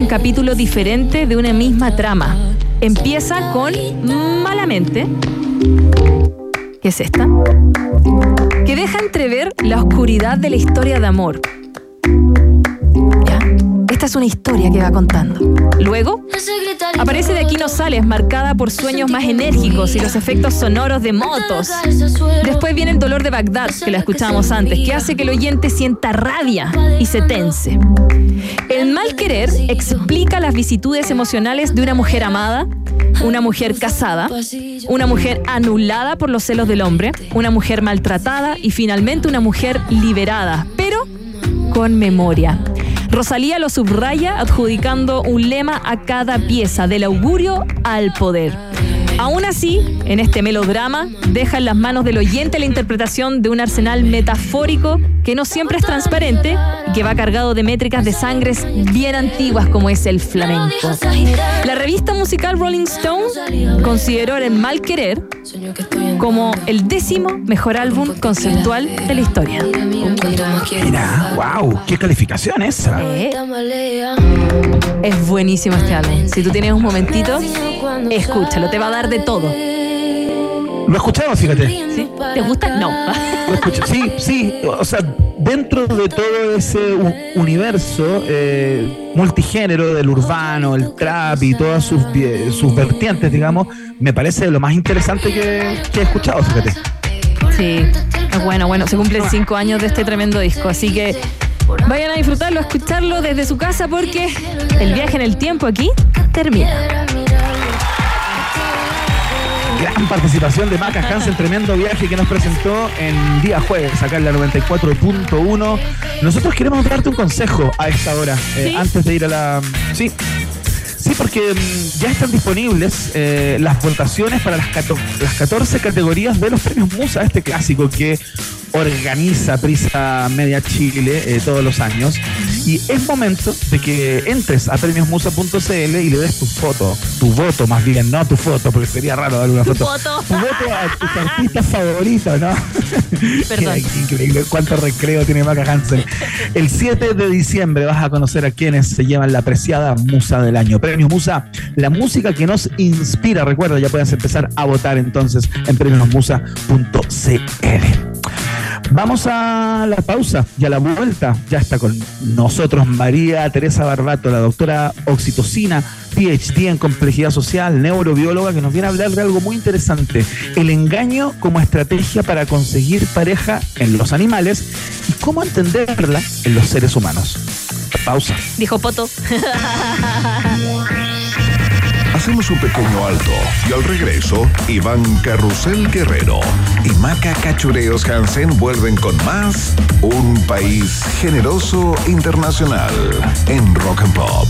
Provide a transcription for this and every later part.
un capítulo diferente de una misma trama. Empieza con Malamente, que es esta, que deja entrever la oscuridad de la historia de amor. Es una historia que va contando. Luego, aparece de aquí no sales, marcada por sueños más enérgicos y los efectos sonoros de motos. Después viene el dolor de Bagdad, que la escuchábamos antes, que hace que el oyente sienta rabia y se tense. El mal querer explica las vicitudes emocionales de una mujer amada, una mujer casada, una mujer anulada por los celos del hombre, una mujer maltratada y finalmente una mujer liberada, pero con memoria. Rosalía lo subraya adjudicando un lema a cada pieza, del augurio al poder. Aún así, en este melodrama, deja en las manos del oyente la interpretación de un arsenal metafórico que no siempre es transparente y que va cargado de métricas de sangres bien antiguas como es el flamenco. La revista musical Rolling Stone consideró el mal querer como el décimo mejor álbum conceptual de la historia. Mira, wow, qué calificación esa. Eh, es buenísimo este álbum. Si tú tienes un momentito, escúchalo, te va a dar de todo. Lo he escuchado, fíjate. ¿Sí? ¿Te gusta? No. Lo escucho. Sí, sí. O sea, dentro de todo ese universo eh, multigénero del urbano, el trap y todas sus, sus vertientes, digamos, me parece lo más interesante que, que he escuchado, fíjate. Sí, es bueno, bueno. Se cumplen cinco años de este tremendo disco, así que vayan a disfrutarlo, a escucharlo desde su casa porque el viaje en el tiempo aquí termina. Gran participación de Maca Hansen, tremendo viaje que nos presentó en día jueves, acá en la 94.1. Nosotros queremos darte un consejo a esta hora, eh, ¿Sí? antes de ir a la... Sí. Sí, porque mm, ya están disponibles eh, las votaciones para las, cato- las 14 categorías de los premios Musa, este clásico que organiza Prisa Media Chile eh, todos los años. Y es momento de que entres a premiosmusa.cl y le des tu foto, tu voto más bien, no tu foto, porque sería raro darle una foto. foto. Tu voto a tus artistas favoritos, ¿no? Perdón. Increíble, cuánto recreo tiene Maca Hansen. El 7 de diciembre vas a conocer a quienes se llevan la apreciada Musa del Año. Premios Musa, la música que nos inspira. Recuerda, ya puedes empezar a votar entonces en premiosmusa.cl. Vamos a la pausa y a la vuelta. Ya está con nosotros María Teresa Barbato, la doctora oxitocina, PhD en complejidad social, neurobióloga, que nos viene a hablar de algo muy interesante: el engaño como estrategia para conseguir pareja en los animales y cómo entenderla en los seres humanos. Pausa. Dijo Poto. Hacemos un pequeño alto y al regreso, Iván Carrusel Guerrero y Maca Cachureos Hansen vuelven con más Un País Generoso Internacional en Rock and Pop.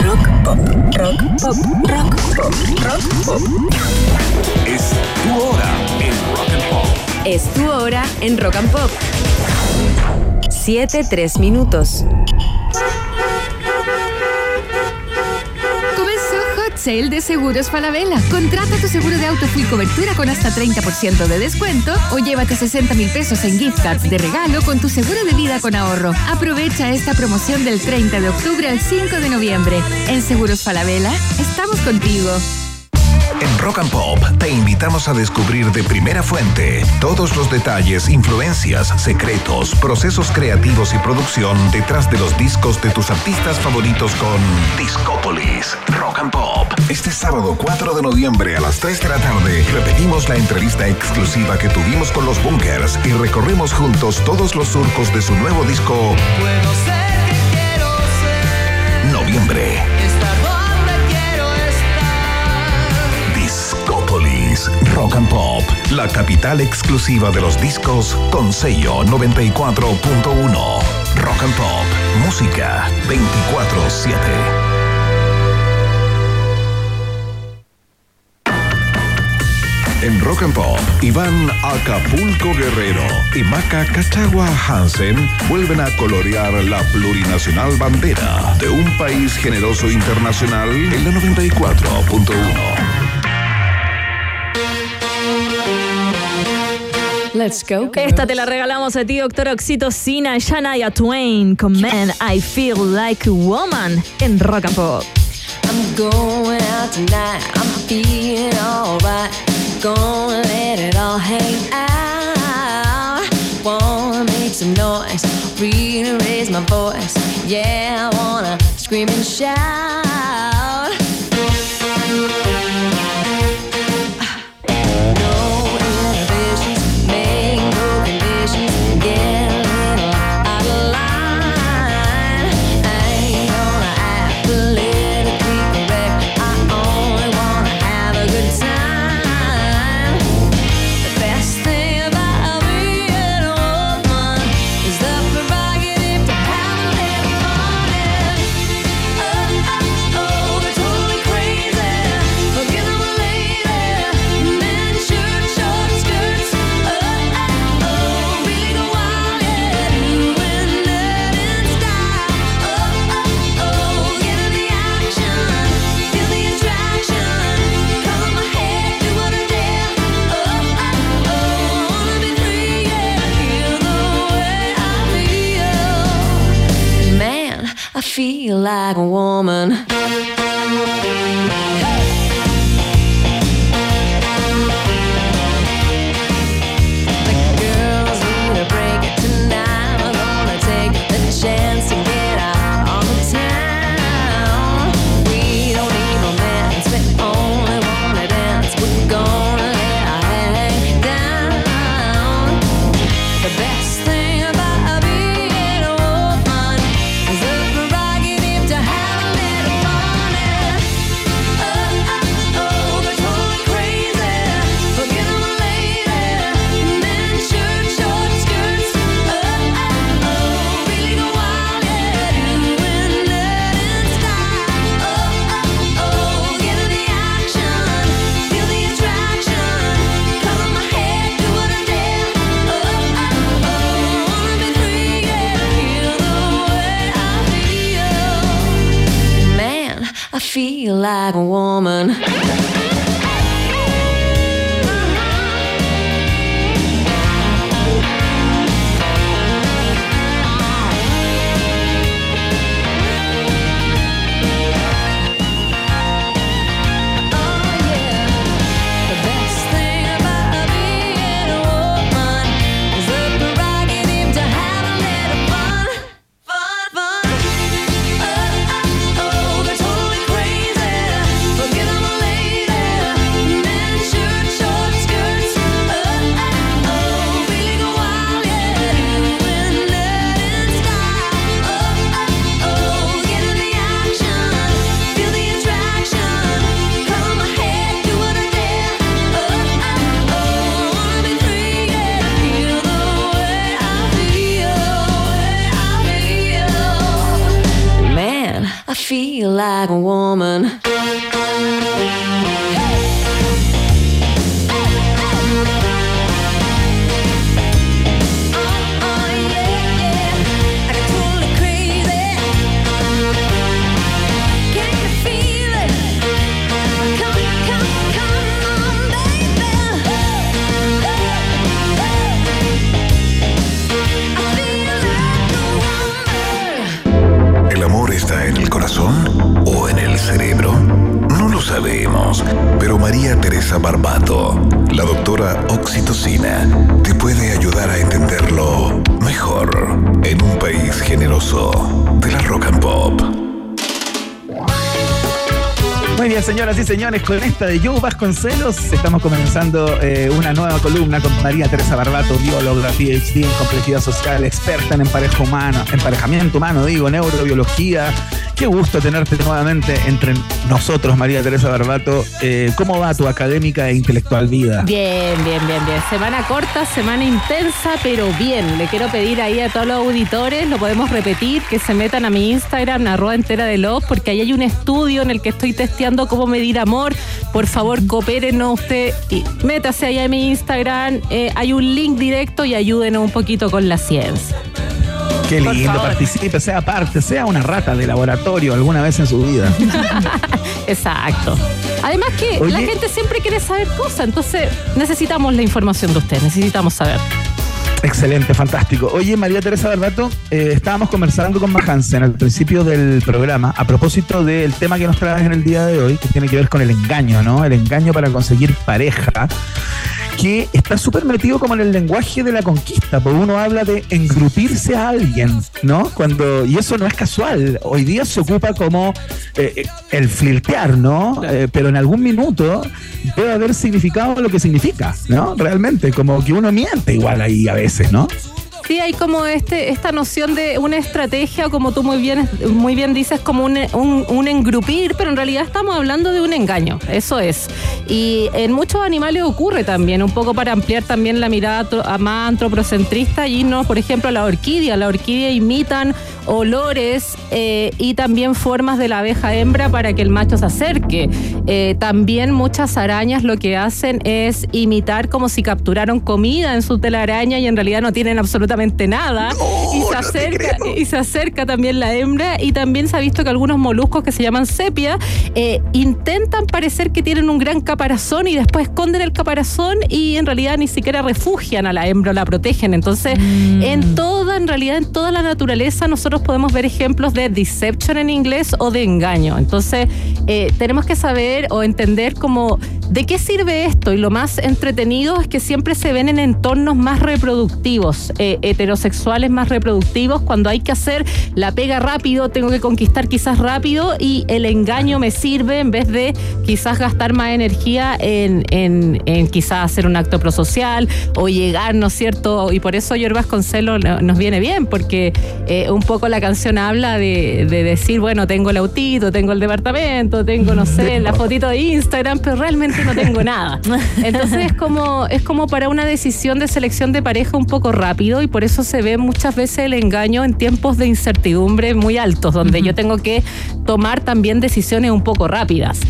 Rock pop, rock pop, rock pop, rock pop. Es tu hora en Rock and Pop. Es tu hora en Rock and Pop. 7, 3 minutos. Sale de Seguros Falabella. Contrata tu seguro de auto full cobertura con hasta 30% de descuento o llévate 60 mil pesos en gift cards de regalo con tu seguro de vida con ahorro. Aprovecha esta promoción del 30 de octubre al 5 de noviembre. En Seguros Falabella, estamos contigo. En Rock and Pop te invitamos a descubrir de primera fuente todos los detalles, influencias, secretos, procesos creativos y producción detrás de los discos de tus artistas favoritos con Discópolis Rock and Pop. Este sábado 4 de noviembre a las 3 de la tarde repetimos la entrevista exclusiva que tuvimos con los Bunkers y recorremos juntos todos los surcos de su nuevo disco Puedo ser que quiero ser, Noviembre. estar Rock and Pop, la capital exclusiva de los discos con sello 94.1. Rock and Pop, música 24/7. En Rock and Pop, Iván Acapulco Guerrero y Maca Cachagua Hansen vuelven a colorear la plurinacional bandera de un país generoso internacional en la 94.1. Let's go. Esta te la regalamos a ti, doctor Oxitocina, Shania Twain, con Man, I Feel Like a Woman, en Rock and Pop. I'm going out tonight, I'm feeling alright. Gonna let it all hang out. Wanna make some noise, really raise my voice. Yeah, I wanna scream and shout. señores, con esta de Joe Vasconcelos estamos comenzando eh, una nueva columna con María Teresa Barbato, bióloga, PhD en complejidad social, experta en emparejo humano, emparejamiento humano, digo, neurobiología, Qué gusto tenerte nuevamente entre nosotros, María Teresa Barbato. Eh, ¿Cómo va tu académica e intelectual vida? Bien, bien, bien, bien. Semana corta, semana intensa, pero bien. Le quiero pedir ahí a todos los auditores, lo podemos repetir, que se metan a mi Instagram, arroba entera de los, porque ahí hay un estudio en el que estoy testeando cómo medir amor. Por favor, coopérenos usted y métase allá en mi Instagram. Eh, hay un link directo y ayúdenos un poquito con la ciencia. Qué lindo, participe, sea parte, sea una rata de laboratorio alguna vez en su vida. Exacto. Además que Oye. la gente siempre quiere saber cosas, entonces necesitamos la información de usted, necesitamos saber. Excelente, fantástico. Oye, María Teresa Barbato, eh, estábamos conversando con Mahansen al principio del programa a propósito del tema que nos traes en el día de hoy, que tiene que ver con el engaño, ¿no? El engaño para conseguir pareja, que está súper metido como en el lenguaje de la conquista, porque uno habla de engrupirse a alguien, ¿no? Cuando, y eso no es casual. Hoy día se ocupa como eh, eh, el flirtear, ¿no? Eh, pero en algún minuto debe haber significado lo que significa, ¿no? Realmente, como que uno miente igual ahí a veces, ¿no? Sí, hay como este, esta noción de una estrategia, como tú muy bien, muy bien dices, como un, un- un engrupir, pero en realidad estamos hablando de un engaño, eso es. Y en muchos animales ocurre también, un poco para ampliar también la mirada a más antropocentrista y no, por ejemplo, la orquídea. La orquídea imitan olores eh, y también formas de la abeja hembra para que el macho se acerque. Eh, también muchas arañas lo que hacen es imitar como si capturaron comida en su telaraña y en realidad no tienen absolutamente nada. y, se acerca, y se acerca también la hembra y también se ha visto que algunos moluscos que se llaman sepia eh, intentan parecer que tienen un gran caparazón y después esconden el caparazón y en realidad ni siquiera refugian a la hembra o la protegen. Entonces, en toda, en realidad, en toda la naturaleza nosotros podemos ver ejemplos de deception en inglés o de engaño. Entonces, eh, tenemos que saber o entender como de qué sirve esto y lo más entretenido es que siempre se ven en entornos más reproductivos, eh, heterosexuales más reproductivos, cuando hay que hacer la pega rápido, tengo que conquistar quizás rápido y el engaño me sirve en vez de quizás gastar más energía en, en- en quizás hacer un acto prosocial o llegar, ¿no es cierto? Y por eso Yor Vasconcelo no- nos viene bien, porque eh, un poco la canción habla de, de decir, bueno, tengo el autito, tengo el departamento, tengo, no sé, la fotito de Instagram, pero realmente no tengo nada. Entonces es como, es como para una decisión de selección de pareja un poco rápido y por eso se ve muchas veces el engaño en tiempos de incertidumbre muy altos, donde yo tengo que tomar también decisiones un poco rápidas.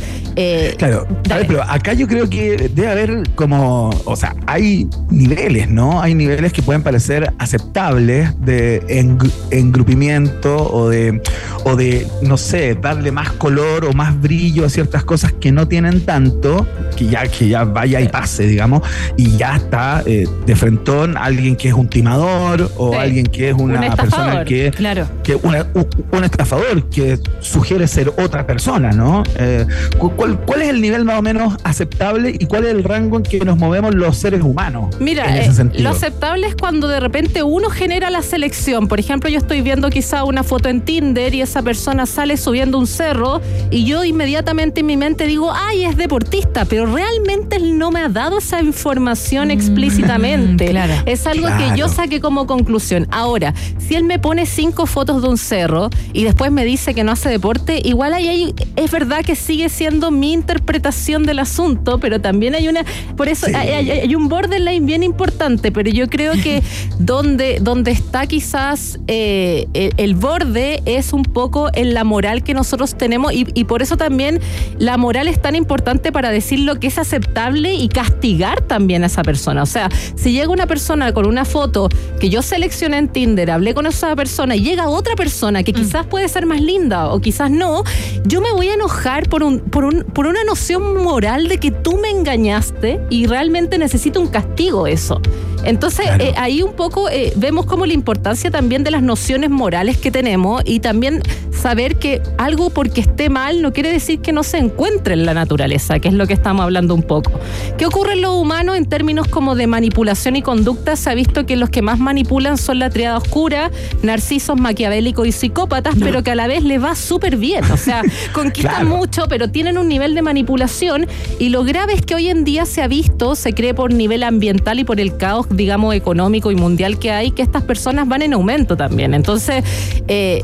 Eh, Claro, a dale. ver, pero acá yo creo que debe haber como, o sea, hay niveles, ¿no? Hay niveles que pueden parecer aceptables de engru- engrupimiento o de, o de, no sé, darle más color o más brillo a ciertas cosas que no tienen tanto, que ya, que ya vaya y pase, digamos, y ya está eh, de frentón alguien que es un timador o Sí. alguien que es una Un persona que Claro. que una- un, estafador que sugiere ser otra persona, ¿no? Eh, cu- ¿cuál, cuál es el nivel más o menos aceptable y cuál es el rango en que nos movemos los seres humanos? Mira, en eh, ese sentido? lo aceptable es cuando de repente uno genera la selección. Por ejemplo, yo estoy viendo quizá una foto en Tinder y esa persona sale subiendo un cerro y yo inmediatamente en mi mente digo, ay, es deportista, pero realmente él no me ha dado esa información explícitamente. claro. Es algo Claro. que yo saqué como conclusión. Ahora, si él me pone cinco fotos de un cerro y después me dice que no hace deporte, igual ahí hay- es verdad que sigue siendo mi interpretación del asunto, pero también hay una, por eso Sí. hay, hay- hay un borderline bien importante, pero yo creo que donde, donde está quizás eh, el, el borde es un poco en la moral que nosotros tenemos y, y por eso también la moral es tan importante para decir lo que es aceptable y castigar también a esa persona. O sea, si llega una persona con una foto que yo seleccioné en Tinder, hablé con esa persona y llega otra persona que quizás puede ser más linda o quizás no, yo me voy a enojar por, un, por, un, por una noción moral de que tú me engañaste y realmente necesito un castigo eso. Entonces, Claro. eh, ahí un poco eh, vemos como la importancia también de las nociones morales que tenemos y también saber que algo porque esté mal no quiere decir que no se encuentre en la naturaleza, que es lo que estamos hablando un poco. ¿Qué ocurre en los humanos en términos como de manipulación y conducta? Se ha visto que los que más manipulan son la triada oscura, narcisos, maquiavélicos y psicópatas, pero que a la vez les va súper bien. O sea, conquistan Claro. mucho, pero tienen un nivel de manipulación y lo grave es que hoy en día se ha visto, se cree por nivel ambiental y por el caos, digamos, económico y mundial que hay, que estas personas van en aumento también. Entonces, eh,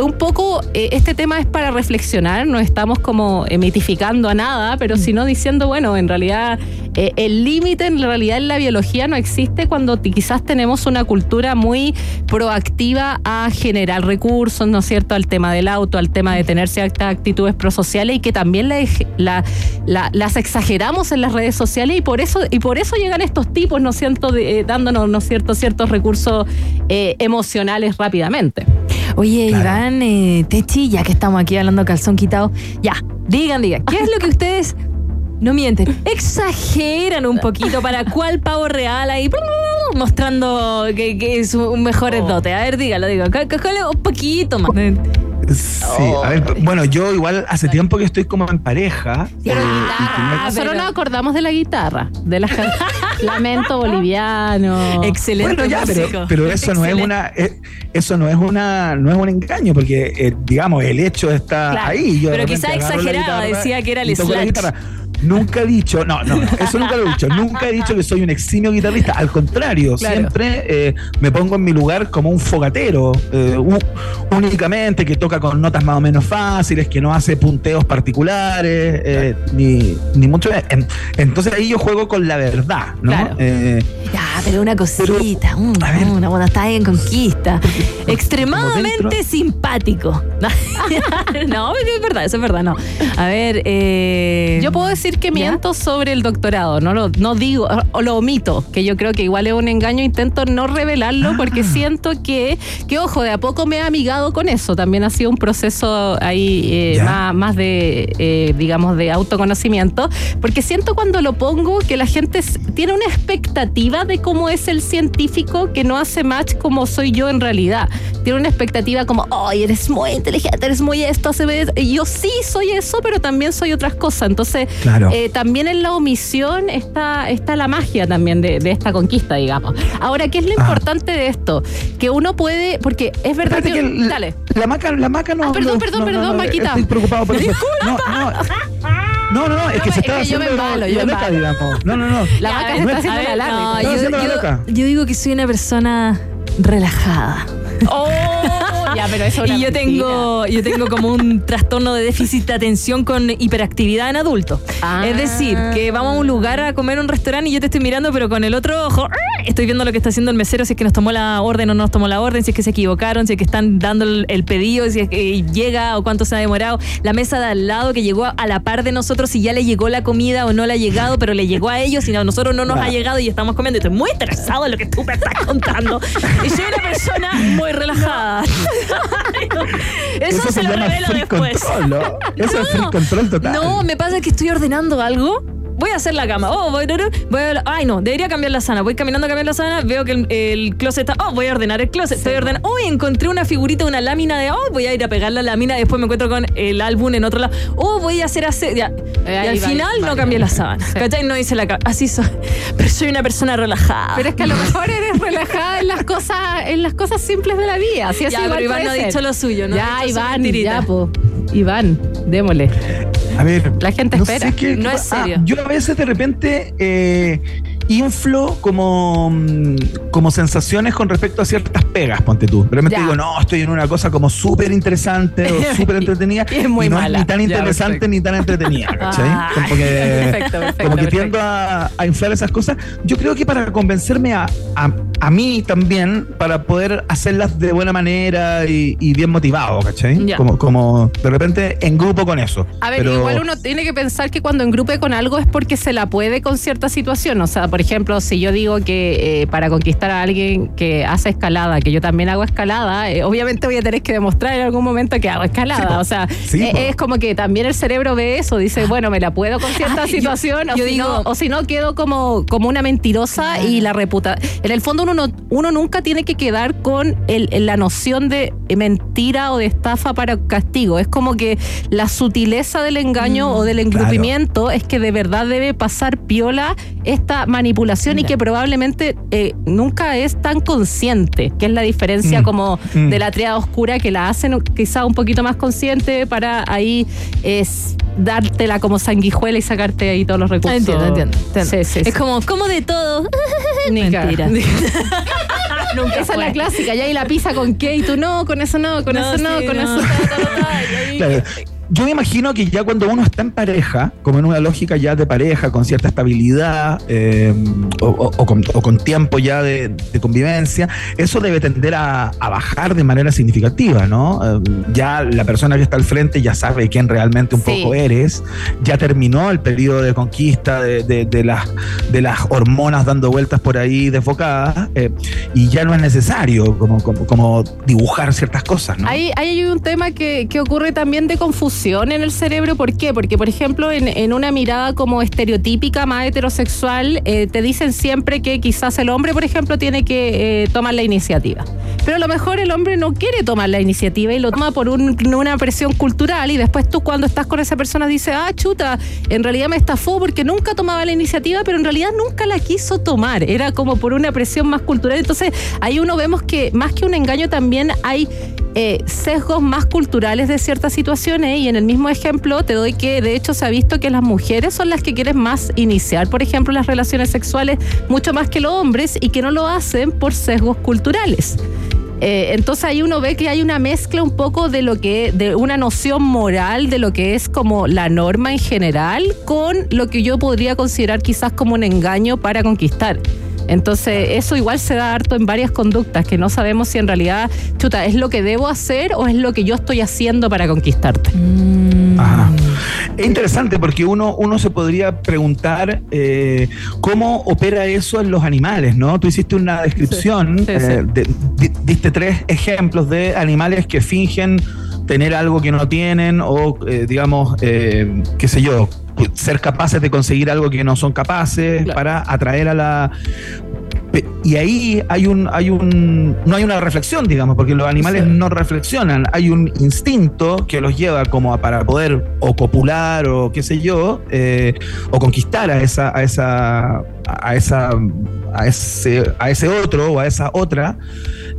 un poco eh, este tema es para reflexionar, no estamos como eh, mitificando a nada, pero sino diciendo, bueno, en realidad eh, el límite en realidad en la biología no existe cuando quizás tenemos una cultura muy proactiva a generar recursos, ¿no es cierto?, al tema del auto, al tema de tener ciertas actitudes prosociales y que también la ej- la- la- las exageramos en las redes sociales y por eso, y por eso llegan estos tipos, ¿no es cierto?, de- eh, dándonos, ¿no es cierto?, ciertos recursos eh, emocionales rápidamente. Oye, Claro. Iván, eh, Techi, ya que estamos aquí hablando calzón quitado, ya, digan, digan, ¿qué es lo que ustedes no mienten? Exageran un poquito para cuál pavo real ahí mostrando que, que es un mejor Oh. dote. A ver, dígalo, digo, ¿cuál- cuál es un poquito más. Sí, a ver, bueno, yo igual hace tiempo que estoy como en pareja. Pero eh, guitarra. Solo pero- nos acordamos de la guitarra, de las Lamento Boliviano. Excelente bueno, ya, pero, pero eso no es una, eh, eso no es una, no es un engaño, porque eh, digamos el hecho está Claro, ahí. Yo pero repente quizá agarro la exageraba, decía que era el slash. Nunca he dicho, no, no, no, eso nunca lo he dicho. Nunca he dicho que soy un eximio guitarrista. Al contrario, Claro. siempre eh, me pongo en mi lugar como un fogatero, eh, únicamente que toca con notas más o menos fáciles, que no hace punteos particulares, eh, ni, ni mucho. en- entonces ahí yo juego con la verdad, ¿no? Claro. Eh, Ya, pero una cosita, mm, a ver. una buena está ahí en conquista. Extremadamente simpático. no, es verdad, eso es verdad, no. A ver, eh, Yo puedo decir que ¿Ya? miento sobre el doctorado, no lo no digo, o lo omito, que yo creo que igual es un engaño, intento no revelarlo Ah. porque siento que, que ojo, de a poco me he amigado con eso, también ha sido un proceso ahí eh, más, más de, eh, digamos, de autoconocimiento, porque siento cuando lo pongo que la gente tiene una expectativa de cómo es el científico que no hace match como soy yo en realidad. Tiene una expectativa como, ay, eres muy inteligente, eres muy esto, hace y yo sí soy eso, pero también soy otras cosas. Entonces, Claro. Eh, también en la omisión está, está la magia también de, de esta conquista, digamos. Ahora, ¿qué es lo Ah. importante de esto? Que uno puede, porque es verdad Espérate que... que el- dale. La maca, la maca no. Ah, perdón, no- perdón, no, no, perdón, no, Maquita. Estoy preocupado por eso. No, no. No, no, no, es que No, se es estaba que yo me haciendo embalo, la, yo la me loca, embalo. digamos. No, no, no. La Ya, vaca se está haciendo la larga. no, yo, haciendo la yo digo que soy una persona relajada. Oh, ya, pero eso es Y yo mentira. tengo, yo tengo como un trastorno de déficit de atención con hiperactividad en adulto. Ah. Es decir, que vamos a un lugar a comer un restaurante y yo te estoy mirando, pero con el otro ojo ¡ah! estoy viendo lo que está haciendo el mesero, si es que nos tomó la orden o no nos tomó la orden, si es que se equivocaron, si es que están dando el, el pedido, si es que llega o cuánto se ha demorado. La mesa de al lado que llegó a la par de nosotros, si ya le llegó la comida o no le ha llegado, pero le llegó a ellos y a nosotros no nos ha llegado y estamos comiendo. Y estoy muy interesado en lo que tú me estás contando. Y soy una persona muy relajada. Eso, se, lo llama revelo después. Control, ¿no? Eso es free control total. No, me pasa que estoy ordenando algo. Voy a hacer la cama. Oh, voy, voy a- ay, no, debería cambiar la sana. Voy caminando a cambiar la sana, veo que el, el closet está. Oh, voy a ordenar el closet. Estoy ordenando. Oh, encontré una figurita, una lámina de. Oh, voy a ir a pegar la lámina. Después me encuentro con el álbum en otro lado. Oh, voy a hacer así. Ya. Eh, y al va, final va, no cambié la sábana. Sí. ¿Cachai? No hice la cama. Así soy. Pero soy una persona relajada. Pero es que a lo mejor eres relajada en las cosas, en las cosas simples de la vida. Así así Ya, igual pero Iván no ha dicho lo suyo, ¿no? Ya, Iván, ya, po. Iván, démosle. A ver, La gente no espera. sé qué- No es ah, serio. yo a veces de repente eh, inflo como, mm, como sensaciones con respecto a ciertas pegas, ponte tú. Ya. digo, no, estoy en una cosa como súper interesante o súper entretenida. Y es muy no mala. es ni tan interesante ni tan entretenida, ¿cachai? Ah, como que, perfecto, perfecto, como que perfecto. tiendo a, a inflar esas cosas. Yo creo que para convencerme a, a, a mí también, para poder hacerlas de buena manera y, y bien motivado, ¿cachai? Ya. Como, como de repente en grupo con eso. A ver, Pero- igual uno tiene que pensar que cuando engrupe con algo es porque se la puede con cierta situación. O sea, por ejemplo, si yo digo que eh, para conquistar a alguien que hace escalada, que yo también hago escalada, eh, obviamente voy a tener que demostrar en algún momento que hago escalada. Sí, o sea, Sí, eh, es como que también el cerebro ve eso, dice, bueno, me la puedo con cierta Ah, yo- situación, o, yo si digo- no, o si no quedo como, como una mentirosa y la reputa. En el fondo uno, no- uno nunca tiene que quedar con el- la noción de mentira o de estafa para castigo. Es como que la sutileza del engaño o del engrupimiento es que de verdad debe pasar piola esta manipulación y que probablemente eh, nunca es tan consciente, que es la diferencia Mm, como mm. de la triada oscura que la hacen quizá un poquito más consciente para ahí es dártela como sanguijuela y sacarte ahí todos los Ah, recursos. Entiendo, entiendo. entiendo. Sí, sí, es sí. como, como de todo. Mentira. Nunca Esa es la clásica, ya y la pizza con qué y tú no, con eso no, con No, eso no, con no. eso Claro. Yo me imagino que ya cuando uno está en pareja, como en una lógica ya de pareja, con cierta estabilidad eh, o, o- o con, o con tiempo ya de, de convivencia, eso debe tender a, a bajar de manera significativa, ¿no? Eh, ya la persona que está al frente ya sabe quién realmente un Sí. poco eres, ya terminó el periodo de conquista de, de- de las, de las hormonas dando vueltas por ahí desfocadas eh, y ya no es necesario como, como, como dibujar ciertas cosas, ¿no? Ahí, ahí hay un tema que, que ocurre también de confusión en el cerebro. ¿Por qué? Porque, por ejemplo, en, en una mirada como estereotípica más heterosexual, eh, te dicen siempre que quizás el hombre, por ejemplo, tiene que eh, tomar la iniciativa. Pero a lo mejor el hombre no quiere tomar la iniciativa y lo toma por un- una presión cultural y después tú cuando estás con esa persona dices, ah, chuta, en realidad me estafó porque nunca tomaba la iniciativa, pero en realidad nunca la quiso tomar. Era como por una presión más cultural. Entonces ahí uno vemos que más que un engaño también hay eh, sesgos más culturales de ciertas situaciones el mismo ejemplo te doy que de hecho se ha visto que las mujeres son las que quieren más iniciar, por ejemplo, las relaciones sexuales mucho más que los hombres y que no lo hacen por sesgos culturales. Eh, entonces ahí uno ve que hay una mezcla un poco de lo que, de una noción moral de lo que es como la norma en general con lo que yo podría considerar quizás como un engaño para conquistar. Entonces, eso igual se da harto en varias conductas, que no sabemos si en realidad, chuta, es lo que debo hacer o es lo que yo estoy haciendo para conquistarte. Ajá. Es interesante porque uno, uno se podría preguntar eh, cómo opera eso en los animales, ¿no? Tú hiciste una descripción, Sí, sí, sí. eh, de- di- diste tres ejemplos de animales que fingen tener algo que no tienen o, eh, digamos, eh, qué sé yo, ser capaces de conseguir algo que no son capaces Claro. para atraer a la... Y ahí hay un, hay un, no hay una reflexión, digamos, porque los animales Sí. no reflexionan. Hay un instinto que los lleva como a para poder o copular o qué sé yo, eh, o conquistar a esa, a esa, a esa, a ese, a ese otro o a esa otra.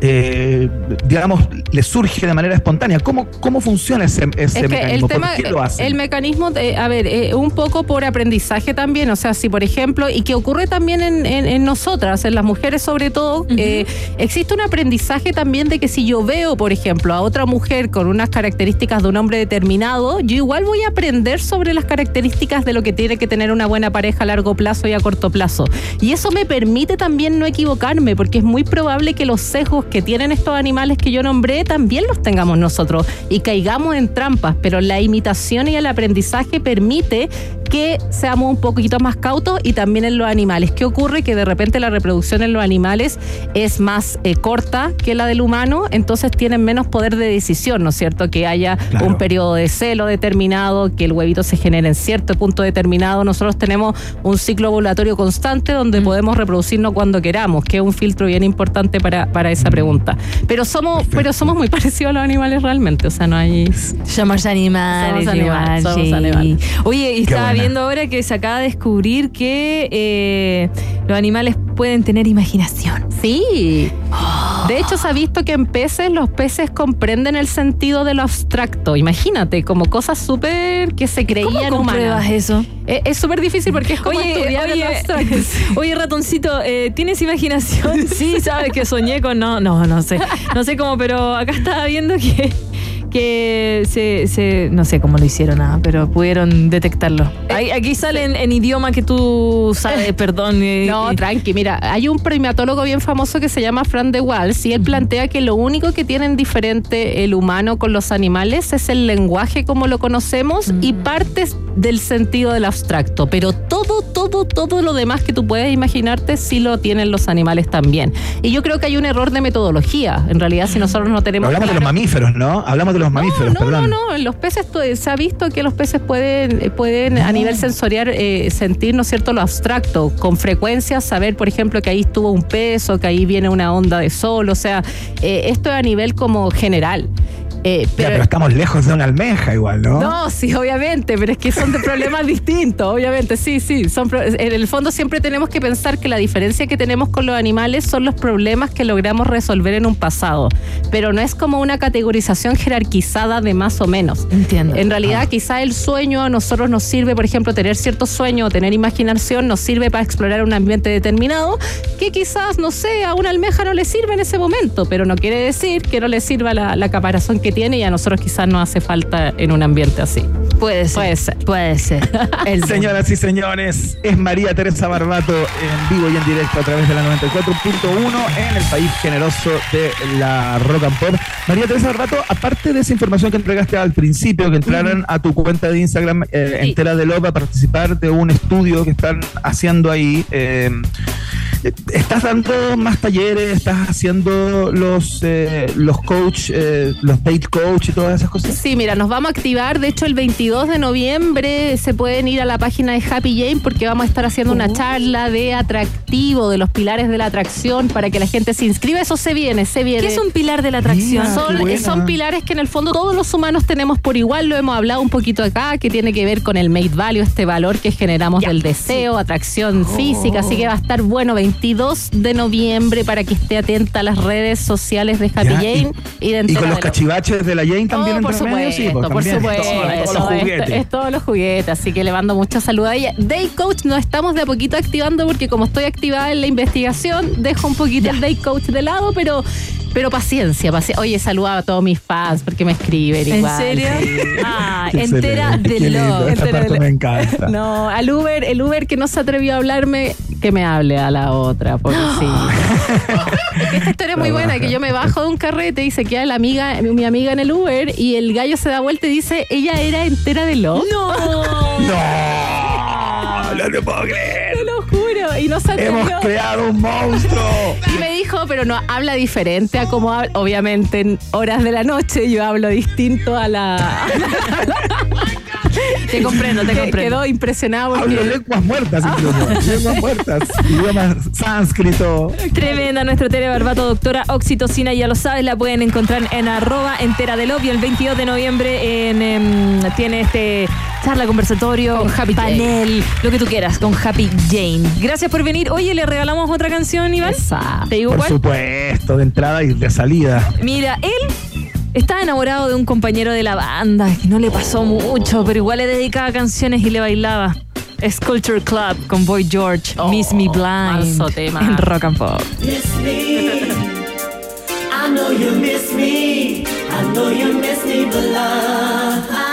eh, digamos, le surge de manera espontánea. ¿Cómo, cómo funciona ese, ese Es que mecanismo? el ¿Por qué lo hacen? el mecanismo, de- a ver, eh, un poco por aprendizaje también, o sea, si por ejemplo, y que ocurre también en, en- en nosotras, en las mujeres sobre todo, eh, existe un aprendizaje también de que si yo veo, por ejemplo, a otra mujer con unas características de un hombre determinado, yo igual voy a aprender sobre las características de lo que tiene que tener una buena pareja a largo plazo y a corto plazo. Y eso me permite también no equivocarme, porque es muy probable que los sesgos que tienen estos animales que yo nombré también los tengamos nosotros y caigamos en trampas, pero la imitación y el aprendizaje permite que seamos un poquito más cautos y también en los animales. ¿Qué ocurre? Que de repente la reproducción en los animales es más eh, corta que la del humano, entonces tienen menos poder de decisión, ¿no es cierto? Que haya Claro. un periodo de celo determinado, que el huevito se genere en cierto punto determinado. Nosotros tenemos un ciclo ovulatorio constante donde podemos reproducirnos cuando queramos, que es un filtro bien importante para, para esa pregunta. Pero somos, pero somos muy parecidos a los animales realmente, o sea, no hay... Somos animales, Somos animales, igual, somos sí. animales. Oye, y estaba. Viendo ahora que se acaba de descubrir que eh, los animales pueden tener imaginación. Sí. De hecho, se ha visto que en peces los peces comprenden el sentido de lo abstracto. Imagínate, como cosas súper que se ¿Cómo creían compruebas humanas. eso? Es es súper difícil porque es como estudiar el abstracto. oye, ratoncito, eh, ¿tienes imaginación? Sí, sabes que soñé con. No, no, no sé. No sé cómo, pero acá estaba viendo que. Que se, se- No sé cómo lo hicieron, nada, pero pudieron detectarlo. Ahí- aquí sale en, en idioma que tú sabes, perdón. eh, No, eh, tranqui, mira, hay un primatólogo bien famoso que se llama Fran de Waals y él plantea que lo único que tienen diferente el humano con los animales es el lenguaje como lo conocemos y partes del sentido del abstracto, pero todo, todo, todo lo demás que tú puedes imaginarte sí lo tienen los animales también. Y yo creo que hay un error de metodología. En realidad, si nosotros no tenemos Hablamos de los mamíferos, ¿no? Hablamos de los mamíferos, no, perdón. No, no, los peces, se ha visto que los peces pueden, pueden a nivel sensorial eh, sentir, ¿no es cierto?, lo abstracto, con frecuencia saber, por ejemplo, que ahí estuvo un peso, que ahí viene una onda de sol, o sea, eh, esto es a nivel como general. Eh, Ya, pero, estamos lejos de una almeja igual, ¿no? no, sí, obviamente, pero es que son de problemas distintos, obviamente, sí, sí. Son, pro- en el fondo siempre tenemos que pensar que la diferencia que tenemos con los animales son los problemas que logramos resolver en un pasado, pero no es como una categorización jerarquizada de más o menos. Entiendo. En realidad, quizá el sueño a nosotros nos sirve, por ejemplo, tener cierto sueño o tener imaginación nos sirve para explorar un ambiente determinado que quizás, no sé, a una almeja no le sirve en ese momento, pero no quiere decir que no le sirva la, la caparazón que tiene y a nosotros quizás nos hace falta en un ambiente así. Puede ser. Puede ser. Puede ser. El. Señoras y señores, es María Teresa Barbato en vivo y en directo a través de la 94.1 en el país generoso de la rock and pop. María Teresa Barbato, aparte de esa información que entregaste al principio, que entraran a tu cuenta de Instagram eh, Sí. entera de Love a participar de un estudio que están haciendo ahí. eh, ¿Estás dando más talleres? ¿Estás haciendo los, eh, los coach, eh, los date coach y todas esas cosas? Sí, mira, nos vamos a activar. De hecho, el 22 de noviembre se pueden ir a la página de Happy Jane porque vamos a estar haciendo una Oh. charla de atractivo, de los pilares de la atracción para que la gente se inscriba. Eso se viene, se viene. ¿Qué es un pilar de la atracción? Mira. Son, pilares que en el fondo todos los humanos tenemos por igual, lo hemos hablado un poquito acá, que tiene que ver con el made value, este valor que generamos Ya, del deseo, atracción Oh. física, así que va a estar bueno 22 de noviembre para que esté atenta a las redes sociales de Happy Ya, Jane y, de Y Entera con los cachivaches de la Jane también Oh, por medio, supuesto, sí, pues, por supuesto. Todos, todos los juguetes. Es, todos los juguetes, así que le mando mucha salud a ella. Day Coach nos estamos de a poquito activando porque como estoy activada en la investigación, dejo un poquito el Day Coach de lado, pero pero paciencia, paciencia. Oye, saluda a todos mis fans porque me escriben ¿En igual. serio? sí. Ah, entera de love. Entera de me encanta. No, al Uber, el Uber que no se atrevió a hablarme, que me hable a la otra, porque sí. Es que esta historia es muy buena, que yo me bajo de un carrete y se queda la amiga, mi amiga en el Uber y el gallo se da vuelta y dice, ella era entera de lo. No. No, no te puedo creer. Te lo juro. Y no se. Hemos creado un monstruo. Y me dijo, pero no habla diferente a como habla. Obviamente en horas de la noche yo hablo distinto a la. Te comprendo, te comprendo. Quedó impresionado Hablo porque lenguas muertas, incluso. lenguas muertas. Idioma sánscrito. Tremenda nuestro Tere Barbato, doctora Oxitocina, ya lo sabes, la pueden encontrar en arroba entera del obvio el 22 de noviembre en, em, tiene este charla, conversatorio, Con Happy panel, lo que tú quieras, con Happy Jane. Gracias por venir. Oye, le regalamos otra canción, Iván. Exacto. ¿Te digo Por cuál? supuesto, de entrada y de salida. Mira, él estaba enamorado de un compañero de la banda, que no le pasó mucho, pero igual le dedicaba canciones y le bailaba. Sculpture Club con Boy George, Miss Me Blind, manso tema. en Rock and Pop. miss me. I know you miss me. I know you miss me blind. I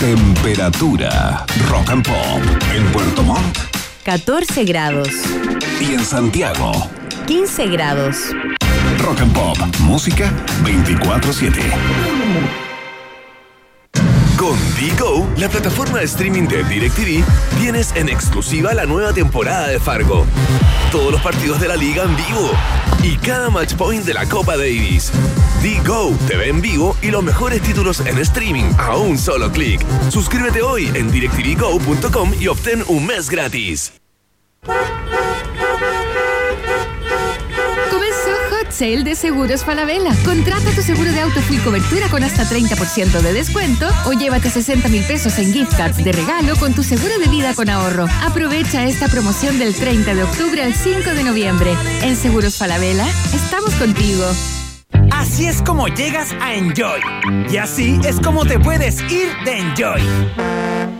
Temperatura rock and pop en Puerto Montt 14 grados. y en Santiago. 15 grados. Rock and Pop, música 24/7. Con Digo, la plataforma de streaming de DirecTV, tienes en exclusiva la nueva temporada de Fargo. Todos los partidos de la liga en vivo y cada match point de la Copa Davis. Digo, te ve en vivo y los mejores títulos en streaming a un solo clic. Suscríbete hoy en directvgo.com y obtén un mes gratis. Sale de Seguros Falabella. Contrata tu seguro de auto full cobertura con hasta 30% de descuento o llévate 60 mil pesos en gift cards de regalo con tu seguro de vida con ahorro. Aprovecha esta promoción del 30 de octubre al 5 de noviembre. En Seguros Falabella, estamos contigo. Así es como llegas a Enjoy. Y así es como te puedes ir de Enjoy.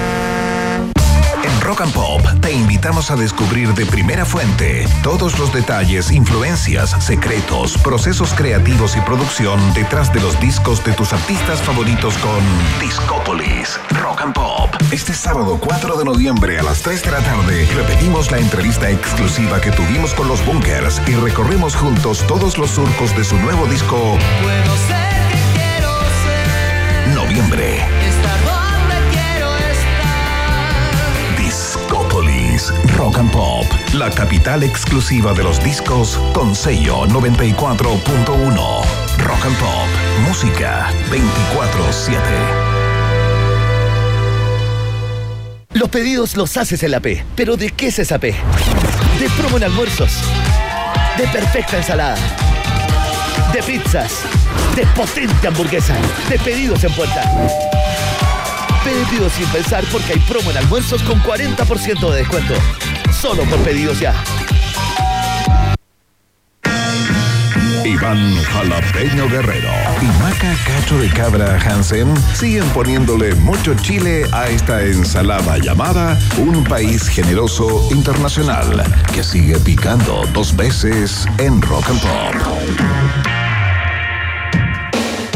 Rock and Pop te invitamos a descubrir de primera fuente todos los detalles, influencias, secretos, procesos creativos y producción detrás de los discos de tus artistas favoritos con Discópolis Rock and Pop. Este sábado 4 de noviembre a las 3 de la tarde repetimos la entrevista exclusiva que tuvimos con los Bunkers y recorremos juntos todos los surcos de su nuevo disco Puedo ser que quiero ser. Noviembre. Rock and Pop, la capital exclusiva de los discos con sello 94.1. Rock and Pop, música 24/7. Los pedidos los haces en la P. ¿Pero de qué es esa P? De promo en almuerzos. De perfecta ensalada. De pizzas. De potente hamburguesa. De pedidos en puerta. Pedido sin pensar porque hay promo en almuerzos con 40% de descuento. Solo por pedidos ya. Iván Jalapeño Guerrero y Maca Cacho de Cabra Hansen siguen poniéndole mucho chile a esta ensalada llamada Un País Generoso Internacional que sigue picando dos veces en Rock and Pop.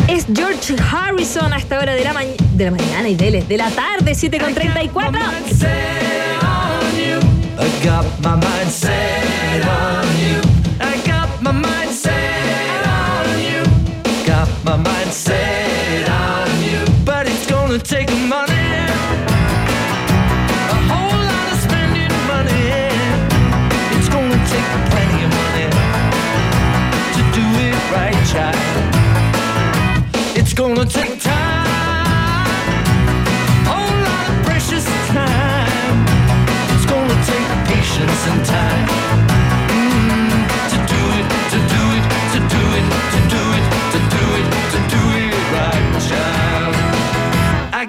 Es George Harrison a esta hora de la, ma- de la mañana y de, de la tarde, 7 con 34. I got my mind set on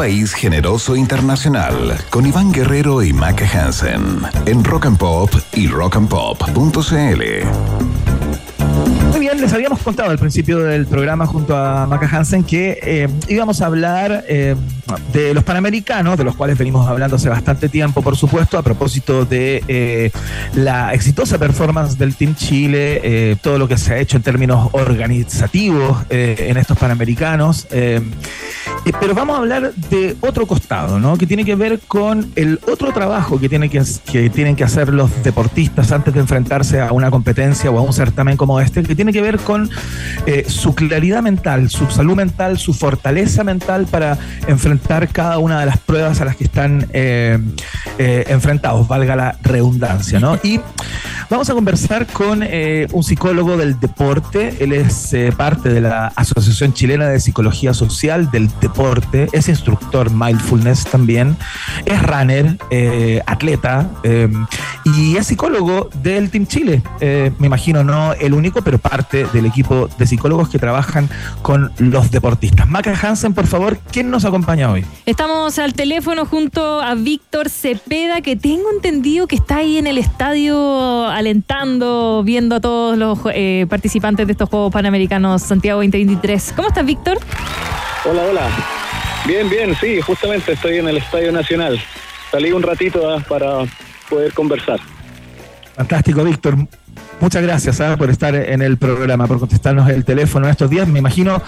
País Generoso Internacional con Iván Guerrero y Maca Hansen en Rock and Pop y rockandpop.cl. Muy bien, les habíamos contado al principio del programa junto a Maca Hansen que eh, íbamos a hablar eh, de los Panamericanos, de los cuales venimos hablando hace bastante tiempo, por supuesto, a propósito de eh, la exitosa performance del Team Chile, todo lo que se ha hecho en términos organizativos en estos Panamericanos. Eh, pero vamos a hablar de otro costado, ¿no? Que tiene que ver con el otro trabajo que, tiene que, que tienen que hacer los deportistas antes de enfrentarse a una competencia o a un certamen como este, que tiene que ver con eh, su claridad mental, su salud mental, su fortaleza mental para enfrentar cada una de las pruebas a las que están eh, enfrentados, valga la redundancia, ¿no? Y vamos a conversar con un psicólogo del deporte, él es parte de la Asociación Chilena de Psicología Social del Deporte, es instructor mindfulness también, es runner, eh, atleta eh, y es psicólogo del Team Chile. Eh, me imagino no el único, pero parte del equipo de psicólogos que trabajan con los deportistas. Maca Hansen, por favor, ¿quién nos acompaña hoy? Estamos al teléfono junto a Víctor Cepeda, que tengo entendido que está ahí en el estadio alentando, viendo a todos los eh, participantes de estos Juegos Panamericanos Santiago 2023. ¿Cómo estás, Víctor? Hola, hola. Bien, bien, sí, justamente estoy en el Estadio Nacional. Salí un ratito ah, para poder conversar. Fantástico, Víctor. Muchas gracias ah, por estar en el programa, por contestarnos el teléfono en estos días. Me imagino